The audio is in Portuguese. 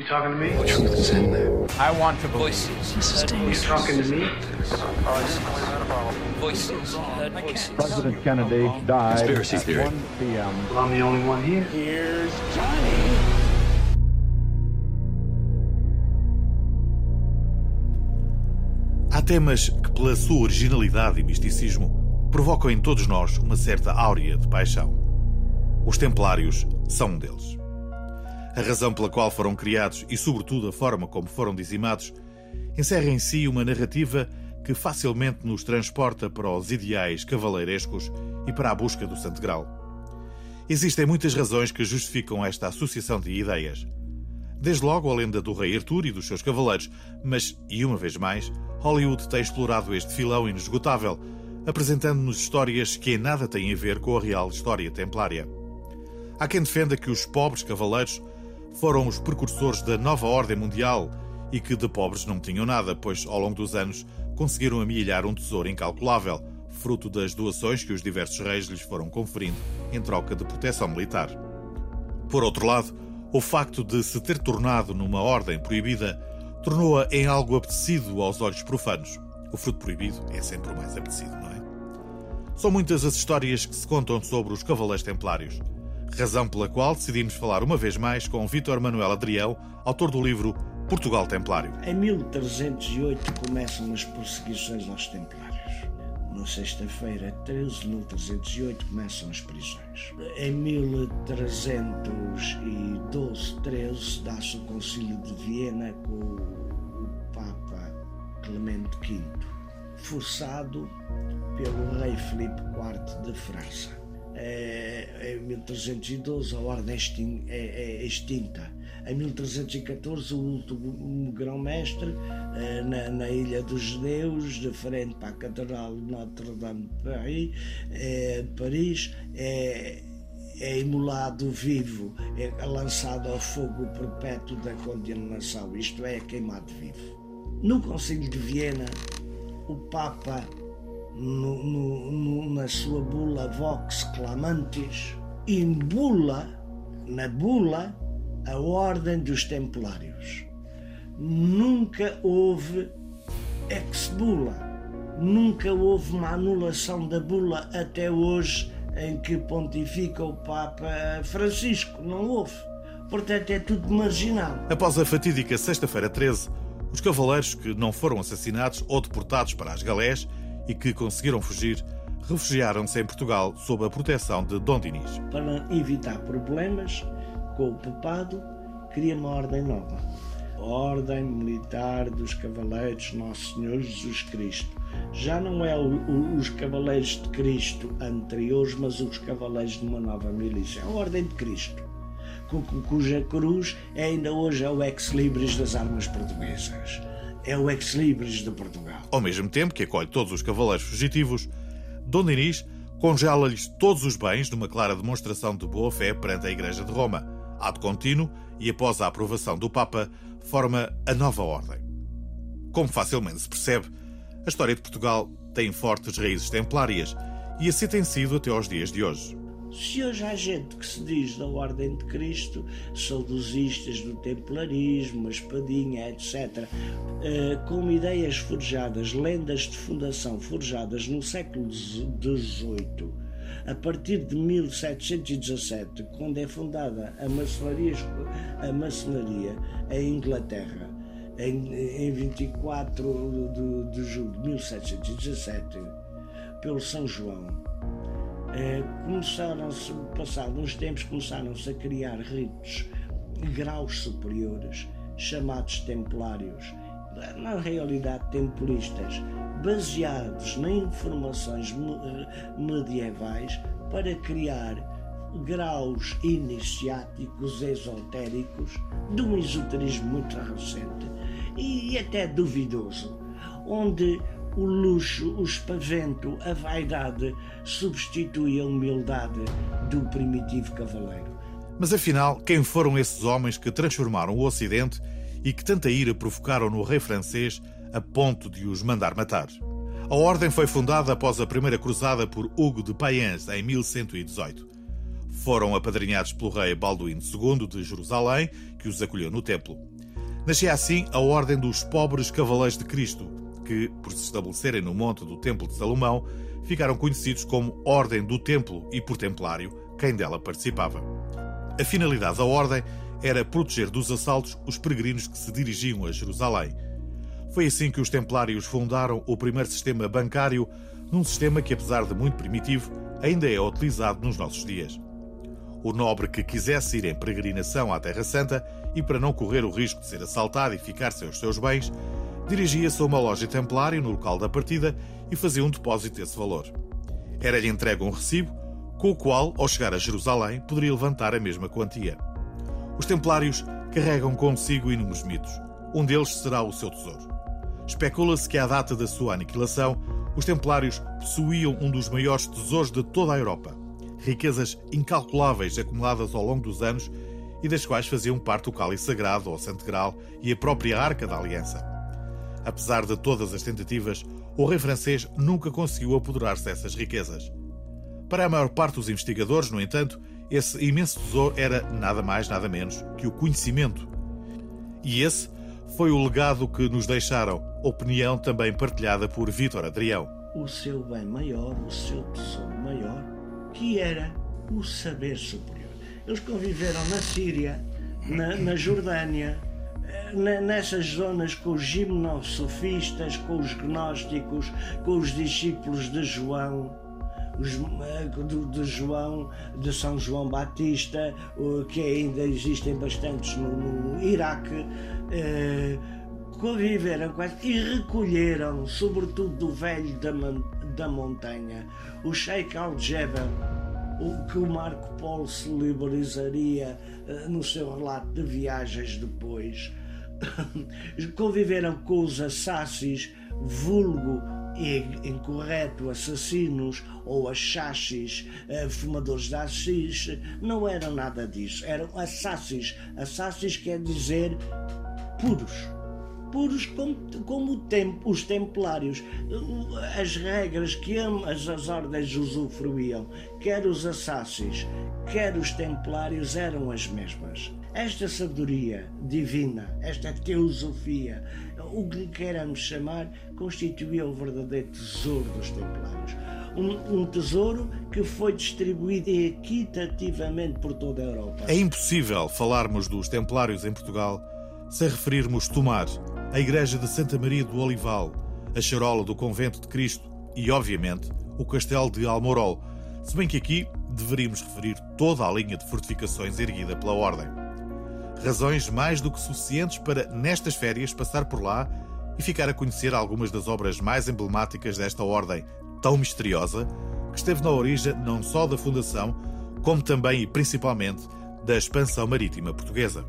You talking to me? What truth is in there? I want to voices. You talking to me? Voices. Heard voices. President Kennedy died Conspiracy at theory. 1 p.m. Well, I'm the only one here. Here's Johnny. Há temas que, pela sua originalidade e misticismo, provocam em todos nós uma certa áurea de paixão. Os Templários são um deles. A razão pela qual foram criados e, sobretudo, a forma como foram dizimados, encerra em si uma narrativa que facilmente nos transporta para os ideais cavaleirescos e para a busca do Santo Grau. Existem muitas razões que justificam esta associação de ideias. Desde logo a lenda do rei Arthur e dos seus cavaleiros, mas, e uma vez mais, Hollywood tem explorado este filão inesgotável, apresentando-nos histórias que em nada têm a ver com a real história templária. Há quem defenda que os pobres cavaleiros foram os precursores da nova ordem mundial e que de pobres não tinham nada, pois ao longo dos anos conseguiram amealhar um tesouro incalculável, fruto das doações que os diversos reis lhes foram conferindo em troca de proteção militar. Por outro lado, o facto de se ter tornado numa ordem proibida tornou-a em algo apetecido aos olhos profanos. O fruto proibido é sempre o mais apetecido, não é? São muitas as histórias que se contam sobre os Cavaleiros Templários, razão pela qual decidimos falar uma vez mais com Vítor Manuel Adrião, autor do livro Portugal Templário. Em 1308 começam as perseguições aos templários. Na sexta-feira, 13, 1308, começam as prisões. Em 1312, 13, dá-se o Concílio de Viena com o Papa Clemente V, forçado pelo rei Filipe IV de França. É, em 1312 a ordem é, é extinta. Em 1314 o último grão-mestre eh, na, na Ilha dos Judeus, de frente para a Catedral de Notre-Dame de Paris, eh, é, é imolado vivo, é lançado ao fogo perpétuo da condenação, isto é, queimado vivo. No Concílio de Viena, o Papa no- no- no- na sua bula Vox Clamantis, embula, na bula, a ordem dos Templários. Nunca houve ex-bula, nunca houve uma anulação da bula até hoje em que pontifica o Papa Francisco. Não houve. Portanto, é tudo marginal. Após a fatídica Sexta-feira 13, os cavaleiros que não foram assassinados ou deportados para as galés e que conseguiram fugir, refugiaram-se em Portugal sob a proteção de Dom Dinis. para evitar problemas com o papado, cria uma ordem nova. A Ordem Militar dos Cavaleiros Nosso Senhor Jesus Cristo. Já não é o- o- os Cavaleiros de Cristo anteriores, mas os Cavaleiros de uma nova milícia. É a Ordem de Cristo, cu- cuja cruz é ainda hoje é o ex-libris das armas portuguesas. É o ex-libris de Portugal. Ao mesmo tempo que acolhe todos os cavaleiros fugitivos, Dom Dinis congela-lhes todos os bens numa clara demonstração de boa-fé perante a Igreja de Roma. Ato contínuo e após a aprovação do Papa, forma a nova ordem. Como facilmente se percebe, a história de Portugal tem fortes raízes templárias e assim tem sido até aos dias de hoje. Se hoje há gente que se diz da Ordem de Cristo, saudosistas do templarismo, a espadinha, etc., eh, com ideias forjadas, lendas de fundação forjadas no século XVIII, a partir de 1717, quando é fundada a maçonaria, a maçonaria Inglaterra, em, em 24 de, de julho de 1717, pelo São João, começaram-se, passados uns tempos, começaram-se a criar ritos, graus superiores, chamados templários, na realidade temporistas, baseados em informações eh, medievais para criar graus iniciáticos esotéricos de um esoterismo muito recente e até duvidoso, onde o luxo, o espavento, a vaidade substitui a humildade do primitivo cavaleiro. Mas afinal, quem foram esses homens que transformaram o Ocidente e que tanta ira provocaram no rei francês a ponto de os mandar matar? A ordem foi fundada após a primeira cruzada por Hugo de Payens em 1118. Foram apadrinhados pelo rei Balduíno II de Jerusalém, que os acolheu no templo. Nascia assim a Ordem dos Pobres Cavaleiros de Cristo, que, por se estabelecerem no monte do Templo de Salomão, ficaram conhecidos como Ordem do Templo e por Templário, quem dela participava. A finalidade da Ordem era proteger dos assaltos os peregrinos que se dirigiam a Jerusalém. Foi assim que os Templários fundaram o primeiro sistema bancário, num sistema que, apesar de muito primitivo, ainda é utilizado nos nossos dias. O nobre que quisesse ir em peregrinação à Terra Santa e para não correr o risco de ser assaltado e ficar sem os seus bens, dirigia-se a uma loja templária no local da partida e fazia um depósito desse valor. Era-lhe entregue um recibo, com o qual, ao chegar a Jerusalém, poderia levantar a mesma quantia. Os templários carregam consigo inúmeros mitos. Um deles será o seu tesouro. Especula-se que à data da sua aniquilação, os templários possuíam um dos maiores tesouros de toda a Europa. Riquezas incalculáveis acumuladas ao longo dos anos e das quais faziam parte o cálice sagrado, ou santo grau, e a própria Arca da Aliança. Apesar de todas as tentativas, o rei francês nunca conseguiu apoderar-se dessas riquezas. Para a maior parte dos investigadores, no entanto, esse imenso tesouro era nada mais, nada menos que o conhecimento. E esse foi o legado que nos deixaram, opinião também partilhada por Vítor Adrião. O seu bem maior, o seu tesouro maior, que era o saber superior. Eles conviveram na Síria, na, na Jordânia, nessas zonas com os gimnosofistas, com os gnósticos, com os discípulos de João, os, de, João, de São João Batista, que ainda existem bastantes no, no Iraque, eh, conviveram com e recolheram, sobretudo do velho da, da montanha, o Sheikh Al-Jebel, o que o Marco Polo celebarizaria eh, no seu relato de viagens depois. Conviveram com os assassis, vulgo e incorreto assassinos ou achachis, eh, fumadores de assis, não eram nada disso. Eram assassis. Assassis quer dizer puros puros como, como os templários. As regras que as, as ordens usufruíam, quer os assassins, quer os templários, eram as mesmas. Esta sabedoria divina, esta teosofia, o que queiramos chamar, constituía o verdadeiro tesouro dos templários. Um, um, tesouro que foi distribuído equitativamente por toda a Europa. É impossível falarmos dos templários em Portugal sem referirmos Tomar, a Igreja de Santa Maria do Olival, a charola do Convento de Cristo e, obviamente, o Castelo de Almorol, se bem que aqui deveríamos referir toda a linha de fortificações erguida pela Ordem. Razões mais do que suficientes para, nestas férias, passar por lá e ficar a conhecer algumas das obras mais emblemáticas desta Ordem tão misteriosa que esteve na origem não só da fundação, como também e principalmente da expansão marítima portuguesa.